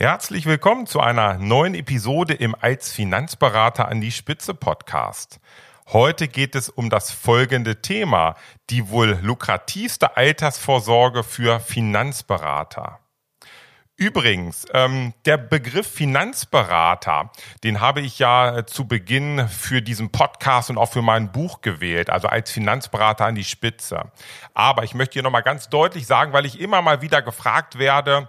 Herzlich willkommen zu einer neuen Episode im Als Finanzberater an die Spitze Podcast. Heute geht es um das folgende Thema, die wohl lukrativste Altersvorsorge für Finanzberater. Übrigens, ähm, der Begriff Finanzberater, den habe ich ja zu Beginn für diesen Podcast und auch für mein Buch gewählt, also als Finanzberater an die Spitze. Aber ich möchte hier nochmal ganz deutlich sagen, weil ich immer mal wieder gefragt werde,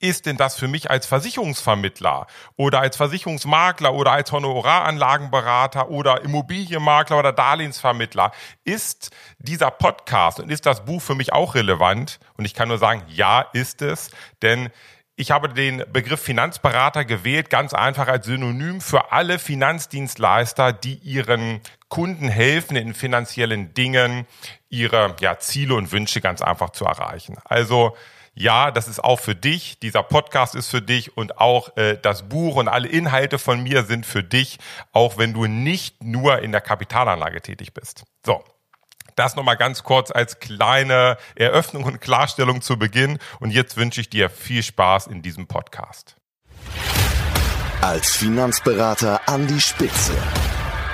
ist denn das für mich als Versicherungsvermittler oder als Versicherungsmakler oder als Honoraranlagenberater oder Immobilienmakler oder Darlehensvermittler? Ist dieser Podcast und ist das Buch für mich auch relevant? Und ich kann nur sagen, ja, ist es, denn ich habe den Begriff Finanzberater gewählt, ganz einfach als Synonym für alle Finanzdienstleister, die ihren Kunden helfen, in finanziellen Dingen ihre ja, Ziele und Wünsche ganz einfach zu erreichen. Also ja, das ist auch für dich, dieser Podcast ist für dich und auch äh, das Buch und alle Inhalte von mir sind für dich, auch wenn du nicht nur in der Kapitalanlage tätig bist. So. Das nochmal ganz kurz als kleine Eröffnung und Klarstellung zu Beginn. Und jetzt wünsche ich dir viel Spaß in diesem Podcast. Als Finanzberater an die Spitze.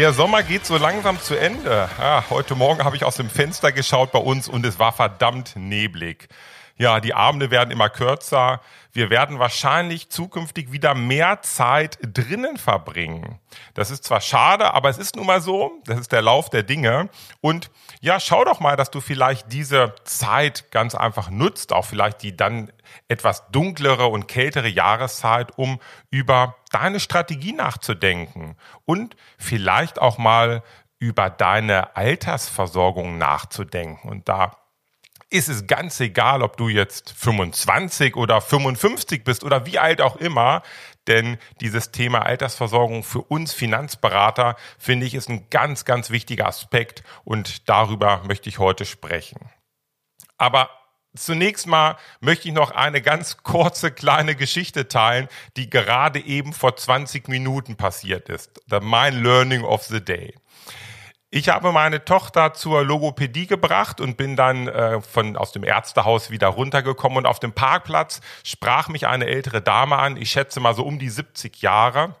Der Sommer geht so langsam zu Ende. Ja, heute Morgen habe ich aus dem Fenster geschaut bei uns und es war verdammt neblig. Ja, die Abende werden immer kürzer. Wir werden wahrscheinlich zukünftig wieder mehr Zeit drinnen verbringen. Das ist zwar schade, aber es ist nun mal so. Das ist der Lauf der Dinge. Und ja, schau doch mal, dass du vielleicht diese Zeit ganz einfach nutzt, auch vielleicht die dann etwas dunklere und kältere Jahreszeit, um über deine Strategie nachzudenken und vielleicht auch mal über deine Altersversorgung nachzudenken. Und da ist es ganz egal, ob du jetzt 25 oder 55 bist oder wie alt auch immer, denn dieses Thema Altersversorgung für uns Finanzberater finde ich ist ein ganz, ganz wichtiger Aspekt und darüber möchte ich heute sprechen. Aber Zunächst mal möchte ich noch eine ganz kurze kleine Geschichte teilen, die gerade eben vor 20 Minuten passiert ist. Mein Learning of the Day. Ich habe meine Tochter zur Logopädie gebracht und bin dann äh, von aus dem Ärztehaus wieder runtergekommen und auf dem Parkplatz sprach mich eine ältere Dame an, ich schätze mal so um die 70 Jahre,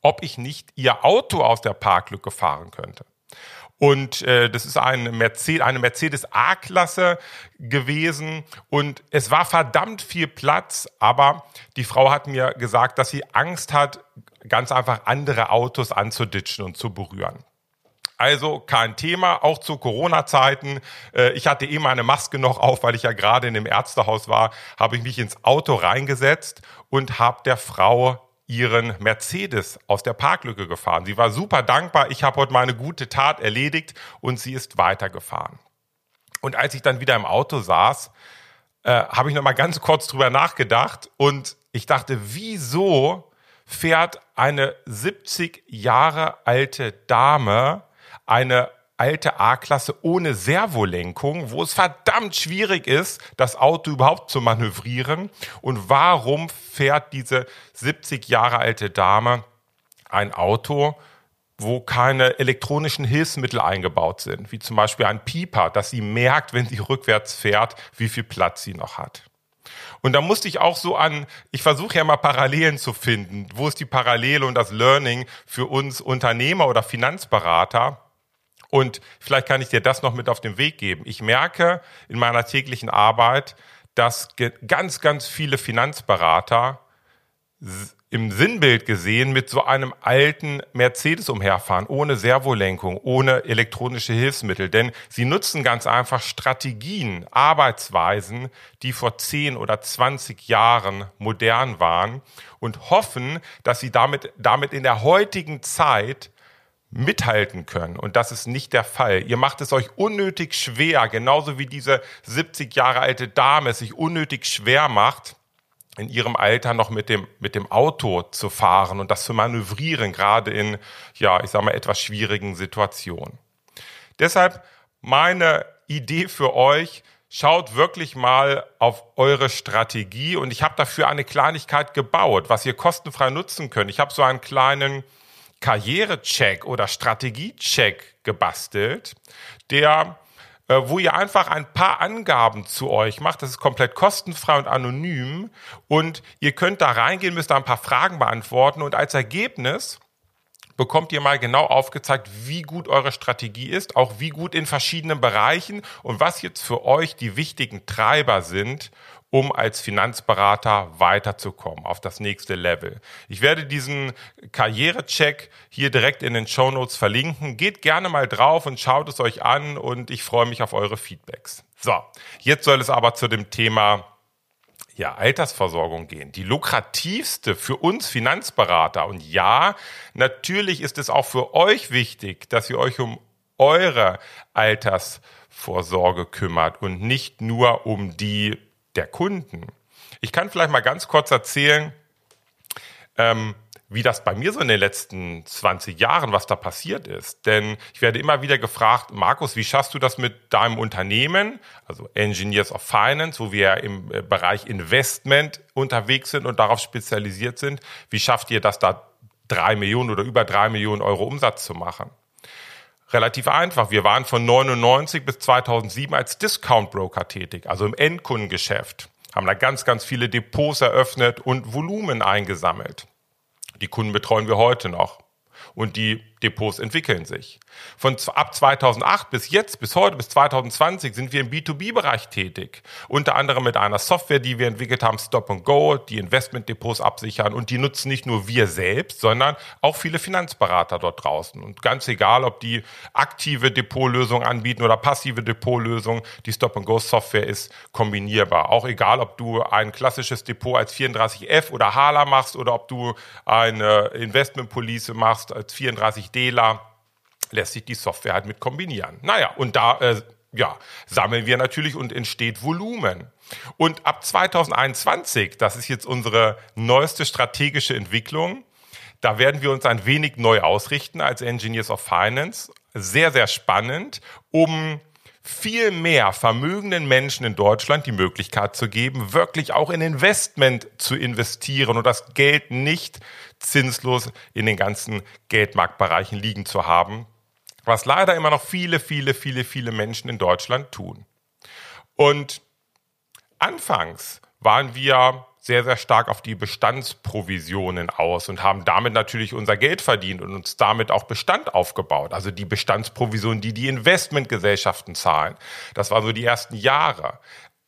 ob ich nicht ihr Auto aus der Parklücke fahren könnte. Und äh, das ist eine Mercedes, eine Mercedes A-Klasse gewesen. Und es war verdammt viel Platz, aber die Frau hat mir gesagt, dass sie Angst hat, ganz einfach andere Autos anzuditschen und zu berühren. Also kein Thema, auch zu Corona-Zeiten. Äh, ich hatte eh meine Maske noch auf, weil ich ja gerade in dem Ärztehaus war, habe ich mich ins Auto reingesetzt und habe der Frau ihren Mercedes aus der Parklücke gefahren. Sie war super dankbar. Ich habe heute meine gute Tat erledigt und sie ist weitergefahren. Und als ich dann wieder im Auto saß, äh, habe ich noch mal ganz kurz drüber nachgedacht und ich dachte, wieso fährt eine 70 Jahre alte Dame eine alte A-Klasse ohne Servolenkung, wo es verdammt schwierig ist, das Auto überhaupt zu manövrieren. Und warum fährt diese 70 Jahre alte Dame ein Auto, wo keine elektronischen Hilfsmittel eingebaut sind, wie zum Beispiel ein Pieper, dass sie merkt, wenn sie rückwärts fährt, wie viel Platz sie noch hat. Und da musste ich auch so an, ich versuche ja mal Parallelen zu finden. Wo ist die Parallele und das Learning für uns Unternehmer oder Finanzberater? Und vielleicht kann ich dir das noch mit auf den Weg geben. Ich merke in meiner täglichen Arbeit, dass ganz, ganz viele Finanzberater im Sinnbild gesehen mit so einem alten Mercedes umherfahren, ohne Servolenkung, ohne elektronische Hilfsmittel. Denn sie nutzen ganz einfach Strategien, Arbeitsweisen, die vor 10 oder 20 Jahren modern waren und hoffen, dass sie damit, damit in der heutigen Zeit mithalten können. Und das ist nicht der Fall. Ihr macht es euch unnötig schwer, genauso wie diese 70 Jahre alte Dame es sich unnötig schwer macht, in ihrem Alter noch mit dem, mit dem Auto zu fahren und das zu manövrieren, gerade in, ja, ich sag mal, etwas schwierigen Situationen. Deshalb meine Idee für euch, schaut wirklich mal auf eure Strategie und ich habe dafür eine Kleinigkeit gebaut, was ihr kostenfrei nutzen könnt. Ich habe so einen kleinen Karrierecheck oder Strategiecheck gebastelt, der äh, wo ihr einfach ein paar Angaben zu euch macht. Das ist komplett kostenfrei und anonym. Und ihr könnt da reingehen, müsst da ein paar Fragen beantworten. Und als Ergebnis bekommt ihr mal genau aufgezeigt, wie gut eure Strategie ist, auch wie gut in verschiedenen Bereichen und was jetzt für euch die wichtigen Treiber sind, um als Finanzberater weiterzukommen auf das nächste Level. Ich werde diesen Karrierecheck hier direkt in den Show Notes verlinken. Geht gerne mal drauf und schaut es euch an und ich freue mich auf eure Feedbacks. So, jetzt soll es aber zu dem Thema ja, Altersversorgung gehen. Die lukrativste für uns Finanzberater. Und ja, natürlich ist es auch für euch wichtig, dass ihr euch um eure Altersvorsorge kümmert und nicht nur um die der Kunden. Ich kann vielleicht mal ganz kurz erzählen, ähm, wie das bei mir so in den letzten 20 Jahren, was da passiert ist. Denn ich werde immer wieder gefragt, Markus, wie schaffst du das mit deinem Unternehmen, also Engineers of Finance, wo wir im äh, Bereich Investment unterwegs sind und darauf spezialisiert sind, wie schafft ihr das da drei Millionen oder über drei Millionen Euro Umsatz zu machen? Relativ einfach. Wir waren von 99 bis 2007 als Discount Broker tätig, also im Endkundengeschäft, haben da ganz, ganz viele Depots eröffnet und Volumen eingesammelt. Die Kunden betreuen wir heute noch. Und die Depots entwickeln sich. Von ab 2008 bis jetzt, bis heute, bis 2020 sind wir im B2B-Bereich tätig. Unter anderem mit einer Software, die wir entwickelt haben, Stop and Go, die Investmentdepots absichern. Und die nutzen nicht nur wir selbst, sondern auch viele Finanzberater dort draußen. Und ganz egal, ob die aktive Depotlösung anbieten oder passive Depotlösung, die Stop and Go Software ist kombinierbar. Auch egal, ob du ein klassisches Depot als 34F oder HALA machst oder ob du eine Investmentpolice machst als 34D Fehler lässt sich die Software halt mit kombinieren. Naja, und da äh, ja, sammeln wir natürlich und entsteht Volumen. Und ab 2021, das ist jetzt unsere neueste strategische Entwicklung, da werden wir uns ein wenig neu ausrichten als Engineers of Finance. Sehr, sehr spannend, um viel mehr vermögenden Menschen in Deutschland die Möglichkeit zu geben, wirklich auch in Investment zu investieren und das Geld nicht zinslos in den ganzen Geldmarktbereichen liegen zu haben, was leider immer noch viele, viele, viele, viele Menschen in Deutschland tun. Und anfangs waren wir sehr, sehr stark auf die Bestandsprovisionen aus und haben damit natürlich unser Geld verdient und uns damit auch Bestand aufgebaut. Also die Bestandsprovisionen, die die Investmentgesellschaften zahlen. Das war so die ersten Jahre.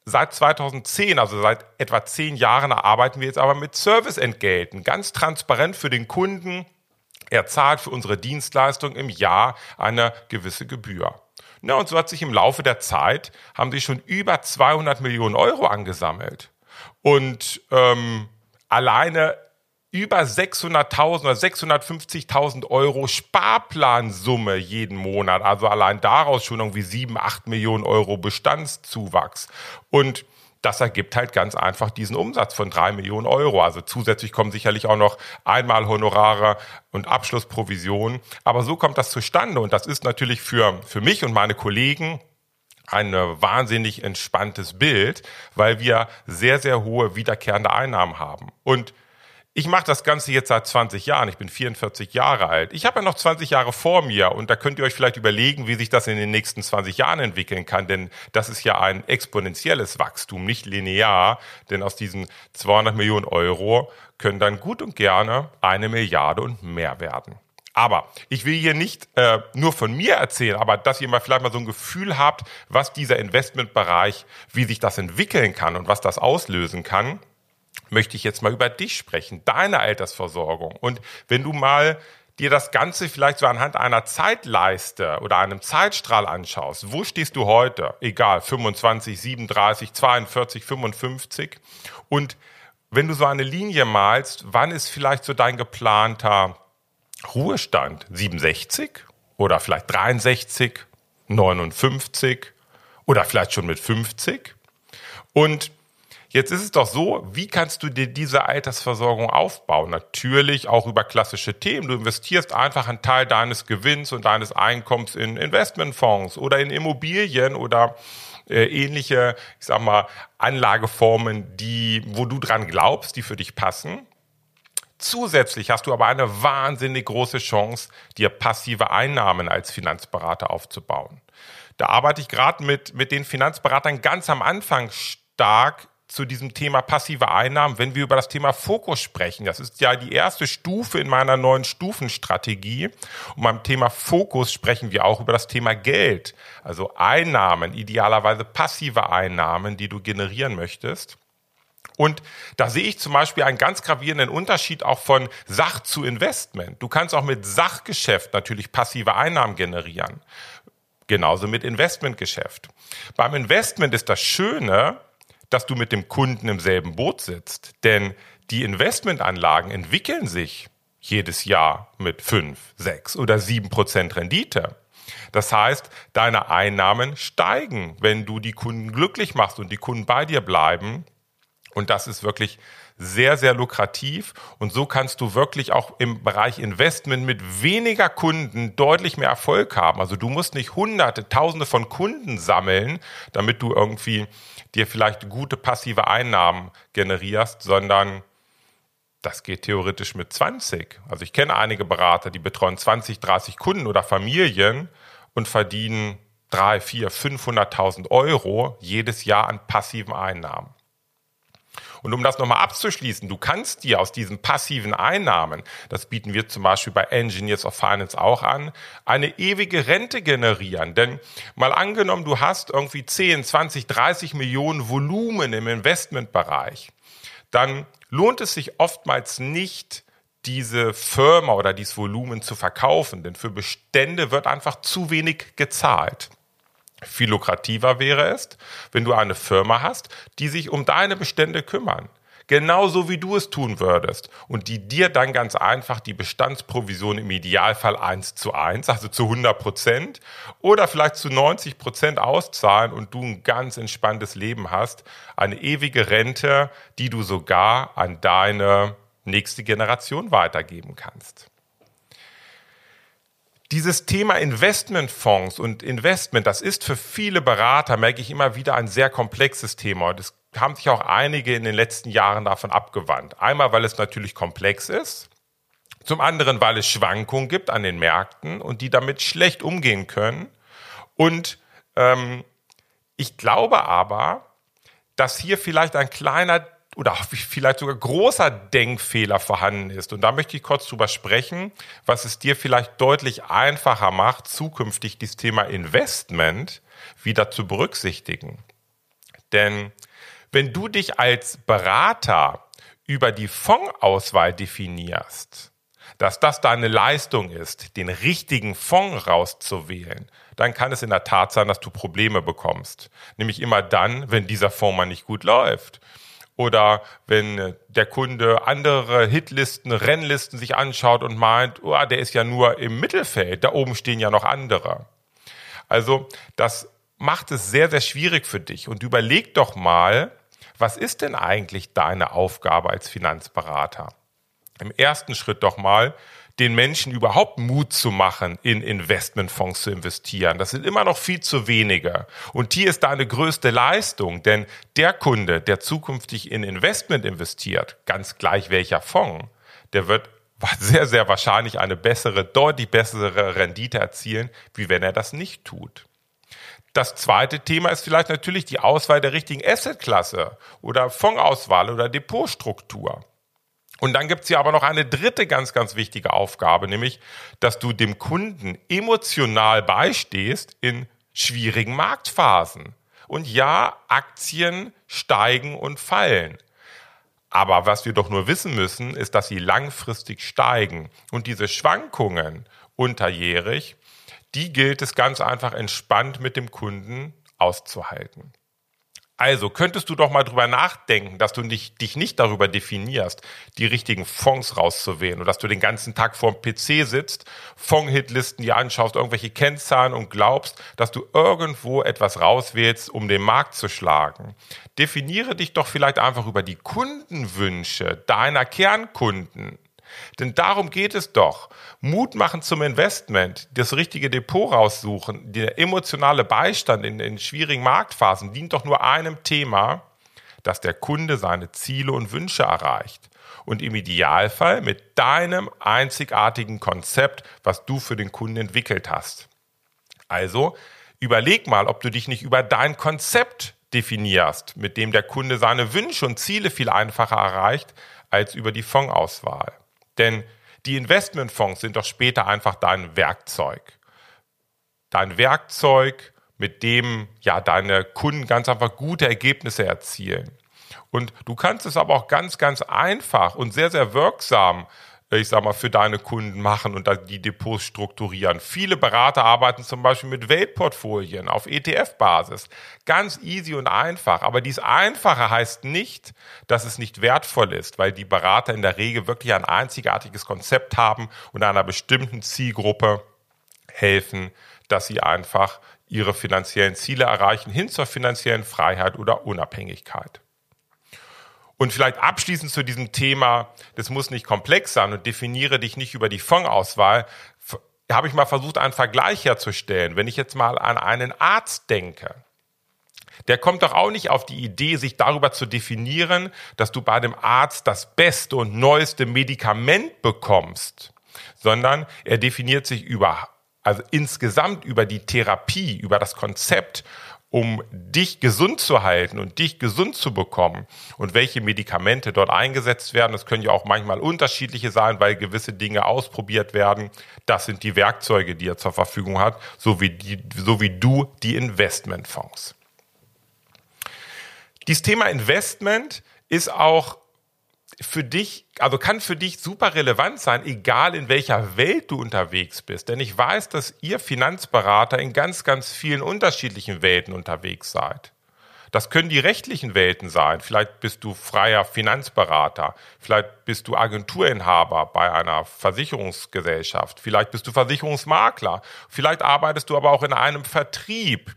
Seit 2010, also seit etwa zehn Jahren, arbeiten wir jetzt aber mit Serviceentgelten. Ganz transparent für den Kunden. Er zahlt für unsere Dienstleistung im Jahr eine gewisse Gebühr. Na, und so hat sich im Laufe der Zeit, haben sich schon über 200 Millionen Euro angesammelt. Und ähm, alleine über 600.000 oder 650.000 Euro Sparplansumme jeden Monat. Also allein daraus schon irgendwie 7, 8 Millionen Euro Bestandszuwachs. Und das ergibt halt ganz einfach diesen Umsatz von drei Millionen Euro. Also zusätzlich kommen sicherlich auch noch einmal Honorare und Abschlussprovisionen. Aber so kommt das zustande. Und das ist natürlich für, für mich und meine Kollegen ein wahnsinnig entspanntes Bild, weil wir sehr, sehr hohe wiederkehrende Einnahmen haben. Und ich mache das Ganze jetzt seit 20 Jahren. Ich bin 44 Jahre alt. Ich habe ja noch 20 Jahre vor mir und da könnt ihr euch vielleicht überlegen, wie sich das in den nächsten 20 Jahren entwickeln kann, denn das ist ja ein exponentielles Wachstum, nicht linear, denn aus diesen 200 Millionen Euro können dann gut und gerne eine Milliarde und mehr werden. Aber ich will hier nicht äh, nur von mir erzählen, aber dass ihr mal vielleicht mal so ein Gefühl habt, was dieser Investmentbereich, wie sich das entwickeln kann und was das auslösen kann, möchte ich jetzt mal über dich sprechen, deine Altersversorgung. Und wenn du mal dir das Ganze vielleicht so anhand einer Zeitleiste oder einem Zeitstrahl anschaust, wo stehst du heute? Egal, 25, 37, 42, 55. Und wenn du so eine Linie malst, wann ist vielleicht so dein geplanter Ruhestand 67 oder vielleicht 63, 59 oder vielleicht schon mit 50. Und Jetzt ist es doch so, wie kannst du dir diese Altersversorgung aufbauen? Natürlich auch über klassische Themen. Du investierst einfach einen Teil deines Gewinns und deines Einkommens in Investmentfonds oder in Immobilien oder äh, ähnliche, ich sag mal, Anlageformen, die, wo du dran glaubst, die für dich passen. Zusätzlich hast du aber eine wahnsinnig große Chance, dir passive Einnahmen als Finanzberater aufzubauen. Da arbeite ich gerade mit, mit den Finanzberatern ganz am Anfang stark zu diesem Thema passive Einnahmen, wenn wir über das Thema Fokus sprechen. Das ist ja die erste Stufe in meiner neuen Stufenstrategie. Und beim Thema Fokus sprechen wir auch über das Thema Geld. Also Einnahmen, idealerweise passive Einnahmen, die du generieren möchtest. Und da sehe ich zum Beispiel einen ganz gravierenden Unterschied auch von Sach zu Investment. Du kannst auch mit Sachgeschäft natürlich passive Einnahmen generieren. Genauso mit Investmentgeschäft. Beim Investment ist das Schöne, dass du mit dem Kunden im selben Boot sitzt. Denn die Investmentanlagen entwickeln sich jedes Jahr mit fünf, sechs oder sieben Prozent Rendite. Das heißt, deine Einnahmen steigen, wenn du die Kunden glücklich machst und die Kunden bei dir bleiben. Und das ist wirklich sehr, sehr lukrativ. Und so kannst du wirklich auch im Bereich Investment mit weniger Kunden deutlich mehr Erfolg haben. Also du musst nicht hunderte, tausende von Kunden sammeln, damit du irgendwie dir vielleicht gute passive Einnahmen generierst, sondern das geht theoretisch mit 20. Also ich kenne einige Berater, die betreuen 20, 30 Kunden oder Familien und verdienen 3, 4, 500.000 Euro jedes Jahr an passiven Einnahmen. Und um das nochmal abzuschließen, du kannst dir aus diesen passiven Einnahmen, das bieten wir zum Beispiel bei Engineers of Finance auch an, eine ewige Rente generieren. Denn mal angenommen, du hast irgendwie 10, 20, 30 Millionen Volumen im Investmentbereich, dann lohnt es sich oftmals nicht, diese Firma oder dieses Volumen zu verkaufen, denn für Bestände wird einfach zu wenig gezahlt. Viel lukrativer wäre es, wenn du eine Firma hast, die sich um deine Bestände kümmern. Genauso wie du es tun würdest. Und die dir dann ganz einfach die Bestandsprovision im Idealfall eins zu eins, also zu 100 Prozent oder vielleicht zu 90 Prozent auszahlen und du ein ganz entspanntes Leben hast. Eine ewige Rente, die du sogar an deine nächste Generation weitergeben kannst. Dieses Thema Investmentfonds und Investment, das ist für viele Berater, merke ich immer wieder, ein sehr komplexes Thema. Es haben sich auch einige in den letzten Jahren davon abgewandt. Einmal, weil es natürlich komplex ist. Zum anderen, weil es Schwankungen gibt an den Märkten und die damit schlecht umgehen können. Und ähm, ich glaube aber, dass hier vielleicht ein kleiner oder vielleicht sogar großer Denkfehler vorhanden ist. Und da möchte ich kurz drüber sprechen, was es dir vielleicht deutlich einfacher macht, zukünftig dieses Thema Investment wieder zu berücksichtigen. Denn wenn du dich als Berater über die Fondsauswahl definierst, dass das deine Leistung ist, den richtigen Fonds rauszuwählen, dann kann es in der Tat sein, dass du Probleme bekommst. Nämlich immer dann, wenn dieser Fonds mal nicht gut läuft oder wenn der Kunde andere Hitlisten, Rennlisten sich anschaut und meint, oh, der ist ja nur im Mittelfeld, da oben stehen ja noch andere. Also das macht es sehr, sehr schwierig für dich. Und überleg doch mal, was ist denn eigentlich deine Aufgabe als Finanzberater? Im ersten Schritt doch mal, den Menschen überhaupt Mut zu machen, in Investmentfonds zu investieren. Das sind immer noch viel zu wenige. Und hier ist deine größte Leistung, denn der Kunde, der zukünftig in Investment investiert, ganz gleich welcher Fonds, der wird sehr, sehr wahrscheinlich eine bessere, deutlich bessere Rendite erzielen, wie wenn er das nicht tut. Das zweite Thema ist vielleicht natürlich die Auswahl der richtigen Assetklasse oder Fondsauswahl oder Depotstruktur. Und dann gibt's hier aber noch eine dritte ganz, ganz wichtige Aufgabe, nämlich, dass du dem Kunden emotional beistehst in schwierigen Marktphasen. Und ja, Aktien steigen und fallen. Aber was wir doch nur wissen müssen, ist, dass sie langfristig steigen. Und diese Schwankungen unterjährig, die gilt es ganz einfach entspannt mit dem Kunden auszuhalten. Also könntest du doch mal drüber nachdenken, dass du nicht, dich nicht darüber definierst, die richtigen Fonds rauszuwählen und dass du den ganzen Tag vorm PC sitzt, Fonds-Hitlisten dir anschaust, irgendwelche Kennzahlen und glaubst, dass du irgendwo etwas rauswählst, um den Markt zu schlagen. Definiere dich doch vielleicht einfach über die Kundenwünsche deiner Kernkunden. Denn darum geht es doch. Mut machen zum Investment, das richtige Depot raussuchen, der emotionale Beistand in, in schwierigen Marktphasen dient doch nur einem Thema, dass der Kunde seine Ziele und Wünsche erreicht. Und im Idealfall mit deinem einzigartigen Konzept, was du für den Kunden entwickelt hast. Also überleg mal, ob du dich nicht über dein Konzept definierst, mit dem der Kunde seine Wünsche und Ziele viel einfacher erreicht als über die Fondsauswahl. Denn die Investmentfonds sind doch später einfach dein Werkzeug. Dein Werkzeug, mit dem ja deine Kunden ganz einfach gute Ergebnisse erzielen. Und du kannst es aber auch ganz, ganz einfach und sehr, sehr wirksam ich sag mal, für deine Kunden machen und die Depots strukturieren. Viele Berater arbeiten zum Beispiel mit Weltportfolien auf ETF-Basis. Ganz easy und einfach. Aber dies Einfache heißt nicht, dass es nicht wertvoll ist, weil die Berater in der Regel wirklich ein einzigartiges Konzept haben und einer bestimmten Zielgruppe helfen, dass sie einfach ihre finanziellen Ziele erreichen, hin zur finanziellen Freiheit oder Unabhängigkeit. Und vielleicht abschließend zu diesem Thema, das muss nicht komplex sein und definiere dich nicht über die Fondsauswahl, habe ich mal versucht, einen Vergleich herzustellen. Wenn ich jetzt mal an einen Arzt denke, der kommt doch auch nicht auf die Idee, sich darüber zu definieren, dass du bei dem Arzt das beste und neueste Medikament bekommst, sondern er definiert sich über, also insgesamt über die Therapie, über das Konzept um dich gesund zu halten und dich gesund zu bekommen und welche Medikamente dort eingesetzt werden. Das können ja auch manchmal unterschiedliche sein, weil gewisse Dinge ausprobiert werden. Das sind die Werkzeuge, die er zur Verfügung hat, so wie, die, so wie du die Investmentfonds. Dieses Thema Investment ist auch für dich, also kann für dich super relevant sein, egal in welcher Welt du unterwegs bist. Denn ich weiß, dass ihr Finanzberater in ganz, ganz vielen unterschiedlichen Welten unterwegs seid. Das können die rechtlichen Welten sein. Vielleicht bist du freier Finanzberater. Vielleicht bist du Agenturinhaber bei einer Versicherungsgesellschaft. Vielleicht bist du Versicherungsmakler. Vielleicht arbeitest du aber auch in einem Vertrieb.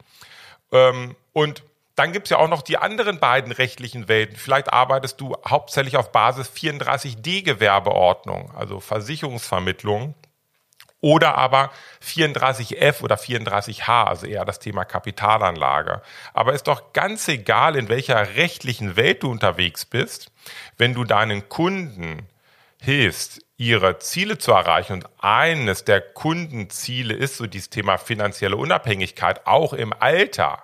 Ähm, und dann gibt es ja auch noch die anderen beiden rechtlichen Welten. Vielleicht arbeitest du hauptsächlich auf Basis 34d Gewerbeordnung, also Versicherungsvermittlung. Oder aber 34f oder 34h, also eher das Thema Kapitalanlage. Aber ist doch ganz egal, in welcher rechtlichen Welt du unterwegs bist, wenn du deinen Kunden hilfst, ihre Ziele zu erreichen. Und eines der Kundenziele ist so dieses Thema finanzielle Unabhängigkeit, auch im Alter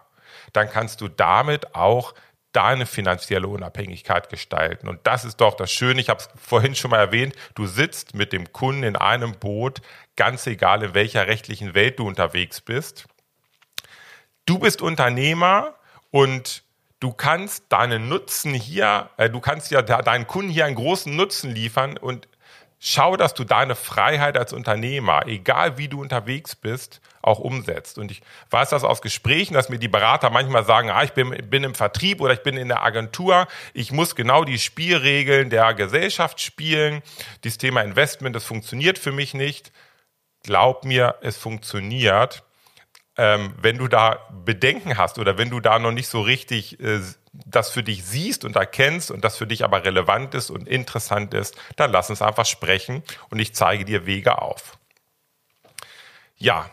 dann kannst du damit auch deine finanzielle Unabhängigkeit gestalten. Und das ist doch das Schöne, ich habe es vorhin schon mal erwähnt, du sitzt mit dem Kunden in einem Boot, ganz egal in welcher rechtlichen Welt du unterwegs bist. Du bist Unternehmer und du kannst deinen Nutzen hier, äh, du kannst ja deinen Kunden hier einen großen Nutzen liefern und schau, dass du deine Freiheit als Unternehmer, egal wie du unterwegs bist, auch umsetzt. Und ich weiß das aus Gesprächen, dass mir die Berater manchmal sagen, ah, ich bin, bin im Vertrieb oder ich bin in der Agentur, ich muss genau die Spielregeln der Gesellschaft spielen. Dieses Thema Investment, das funktioniert für mich nicht. Glaub mir, es funktioniert. Ähm, wenn du da Bedenken hast oder wenn du da noch nicht so richtig äh, das für dich siehst und erkennst und das für dich aber relevant ist und interessant ist, dann lass uns einfach sprechen und ich zeige dir Wege auf. Ja,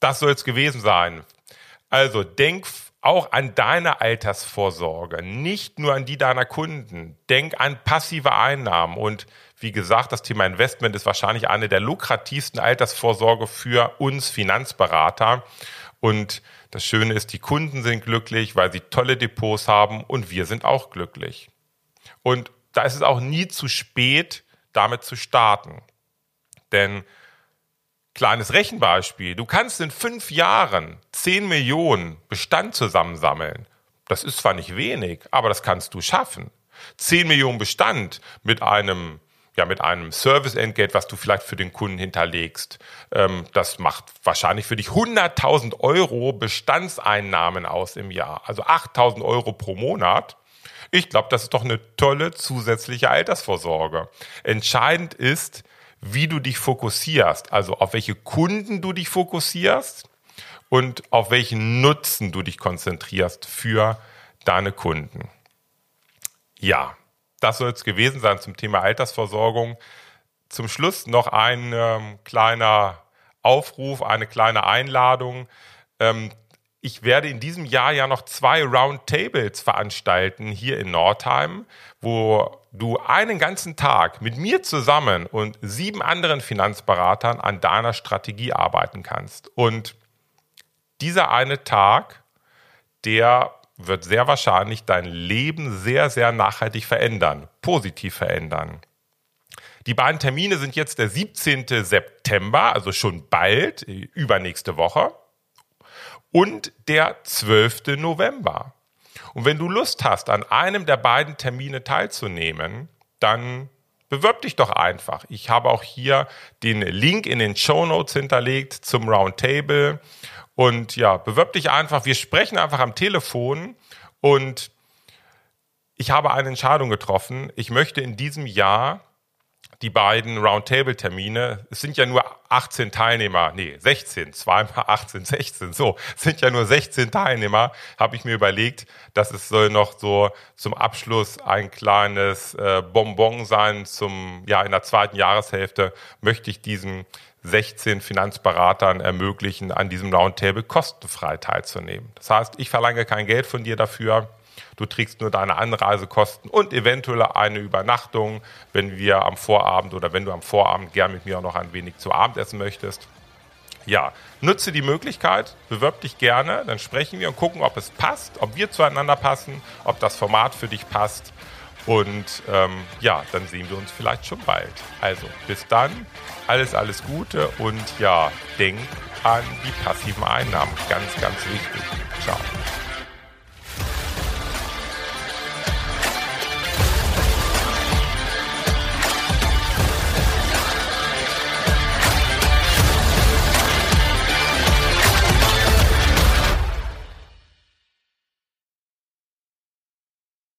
das soll es gewesen sein. Also denk auch an deine Altersvorsorge, nicht nur an die deiner Kunden. Denk an passive Einnahmen und wie gesagt, das Thema Investment ist wahrscheinlich eine der lukrativsten Altersvorsorge für uns Finanzberater. Und das Schöne ist, die Kunden sind glücklich, weil sie tolle Depots haben und wir sind auch glücklich. Und da ist es auch nie zu spät, damit zu starten. Denn kleines Rechenbeispiel, du kannst in fünf Jahren 10 Millionen Bestand zusammensammeln. Das ist zwar nicht wenig, aber das kannst du schaffen. 10 Millionen Bestand mit einem ja, mit einem Serviceentgelt, was du vielleicht für den Kunden hinterlegst. Ähm, das macht wahrscheinlich für dich 100.000 Euro Bestandseinnahmen aus im Jahr, also 8.000 Euro pro Monat. Ich glaube, das ist doch eine tolle zusätzliche Altersvorsorge. Entscheidend ist, wie du dich fokussierst, also auf welche Kunden du dich fokussierst und auf welchen Nutzen du dich konzentrierst für deine Kunden. Ja, das soll es gewesen sein zum Thema Altersversorgung. Zum Schluss noch ein ähm, kleiner Aufruf, eine kleine Einladung. Ähm, ich werde in diesem Jahr ja noch zwei Roundtables veranstalten hier in Nordheim, wo du einen ganzen Tag mit mir zusammen und sieben anderen Finanzberatern an deiner Strategie arbeiten kannst. Und dieser eine Tag, der wird sehr wahrscheinlich dein Leben sehr, sehr nachhaltig verändern, positiv verändern. Die beiden Termine sind jetzt der 17. September, also schon bald, übernächste Woche, und der 12. November. Und wenn du Lust hast, an einem der beiden Termine teilzunehmen, dann bewirb dich doch einfach. Ich habe auch hier den Link in den Show Notes hinterlegt zum Roundtable und ja, bewirb dich einfach. Wir sprechen einfach am Telefon und ich habe eine Entscheidung getroffen. Ich möchte in diesem Jahr die beiden Roundtable-Termine, es sind ja nur 18 Teilnehmer, nee, 16, zweimal 18, 16, so, es sind ja nur 16 Teilnehmer, habe ich mir überlegt, dass es soll noch so zum Abschluss ein kleines äh, Bonbon sein zum, ja, in der zweiten Jahreshälfte möchte ich diesen 16 Finanzberatern ermöglichen, an diesem Roundtable kostenfrei teilzunehmen. Das heißt, ich verlange kein Geld von dir dafür. Du trägst nur deine Anreisekosten und eventuell eine Übernachtung, wenn wir am Vorabend oder wenn du am Vorabend gern mit mir auch noch ein wenig zu Abend essen möchtest. Ja, nutze die Möglichkeit, bewirb dich gerne, dann sprechen wir und gucken, ob es passt, ob wir zueinander passen, ob das Format für dich passt. Und ähm, ja, dann sehen wir uns vielleicht schon bald. Also bis dann, alles, alles Gute und ja, denk an die passiven Einnahmen. Ganz, ganz wichtig. Ciao.